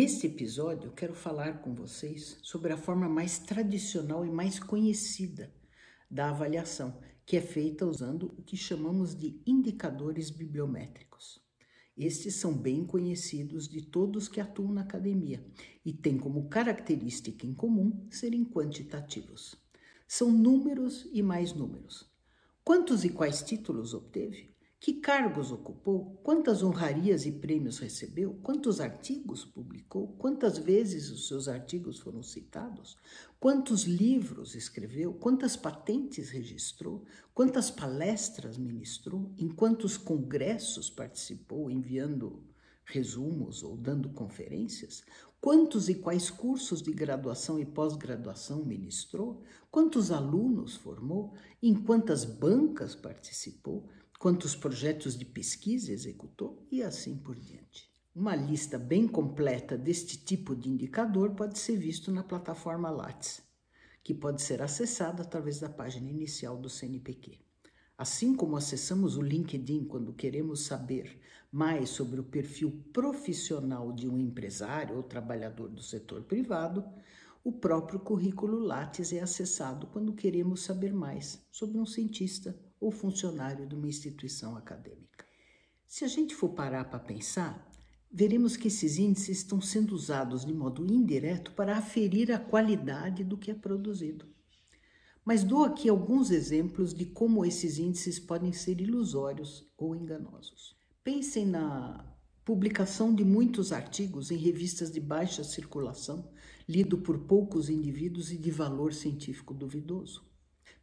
Neste episódio, eu quero falar com vocês sobre a forma mais tradicional e mais conhecida da avaliação, que é feita usando o que chamamos de indicadores bibliométricos. Estes são bem conhecidos de todos que atuam na academia e têm como característica em comum serem quantitativos. São números e mais números. Quantos e quais títulos obteve? Que cargos ocupou? Quantas honrarias e prêmios recebeu? Quantos artigos publicou? Quantas vezes os seus artigos foram citados? Quantos livros escreveu? Quantas patentes registrou? Quantas palestras ministrou? Em quantos congressos participou, enviando resumos ou dando conferências? Quantos e quais cursos de graduação e pós-graduação ministrou? Quantos alunos formou? Em quantas bancas participou? Quantos projetos de pesquisa executou e assim por diante. Uma lista bem completa deste tipo de indicador pode ser visto na plataforma Lattes, que pode ser acessada através da página inicial do CNPq. Assim como acessamos o LinkedIn quando queremos saber mais sobre o perfil profissional de um empresário ou trabalhador do setor privado, o próprio currículo Lattes é acessado quando queremos saber mais sobre um cientista ou funcionário de uma instituição acadêmica. Se a gente for parar para pensar, veremos que esses índices estão sendo usados de modo indireto para aferir a qualidade do que é produzido. Mas dou aqui alguns exemplos de como esses índices podem ser ilusórios ou enganosos. Pensem na publicação de muitos artigos em revistas de baixa circulação, lido por poucos indivíduos e de valor científico duvidoso.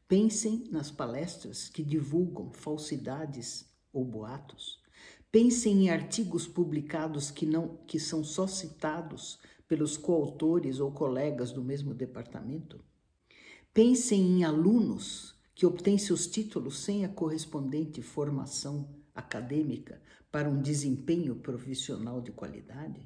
Pensem nas palestras que divulgam falsidades ou boatos. Pensem em artigos publicados que não que são só citados pelos coautores ou colegas do mesmo departamento. Pensem em alunos que obtêm seus títulos sem a correspondente formação acadêmica para um desempenho profissional de qualidade.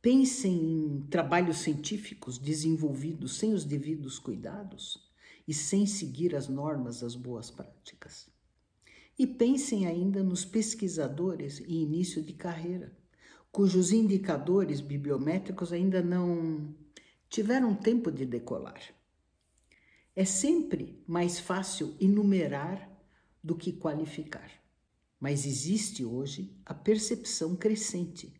Pensem em trabalhos científicos desenvolvidos sem os devidos cuidados e sem seguir as normas das boas práticas. E pensem ainda nos pesquisadores em início de carreira, cujos indicadores bibliométricos ainda não tiveram tempo de decolar. É sempre mais fácil enumerar do que qualificar, mas existe hoje a percepção crescente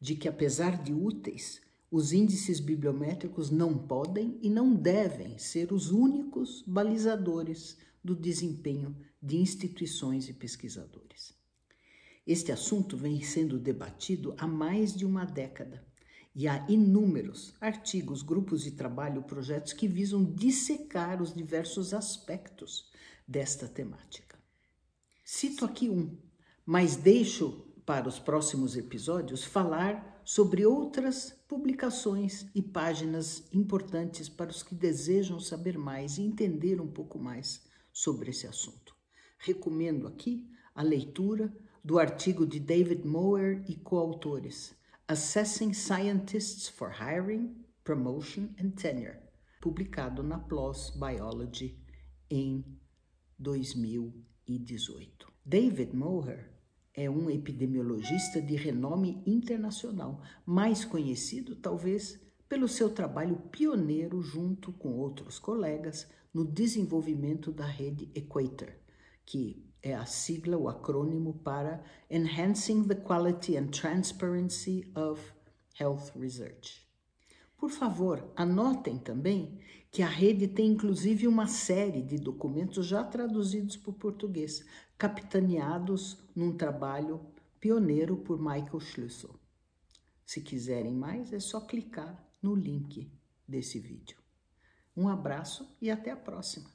de que, apesar de úteis, os índices bibliométricos não podem e não devem ser os únicos balizadores do desempenho de instituições e pesquisadores. Este assunto vem sendo debatido há mais de uma década e há inúmeros artigos, grupos de trabalho, projetos que visam dissecar os diversos aspectos desta temática. Cito aqui um, mas deixo para os próximos episódios falar sobre outras publicações e páginas importantes para os que desejam saber mais e entender um pouco mais sobre esse assunto. Recomendo aqui a leitura do artigo de David Mower e coautores Assessing Scientists for Hiring, Promotion and Tenure, publicado na PLOS Biology em 2018. David Mower é um epidemiologista de renome internacional, mais conhecido talvez pelo seu trabalho pioneiro junto com outros colegas no desenvolvimento da rede Equator, que é a sigla, o acrônimo para Enhancing the Quality and Transparency of Health Research. Por favor, anotem também que a rede tem inclusive uma série de documentos já traduzidos para o português, capitaneados num trabalho pioneiro por Michael Schlüssel. Se quiserem mais, é só clicar no link desse vídeo. Um abraço e até a próxima!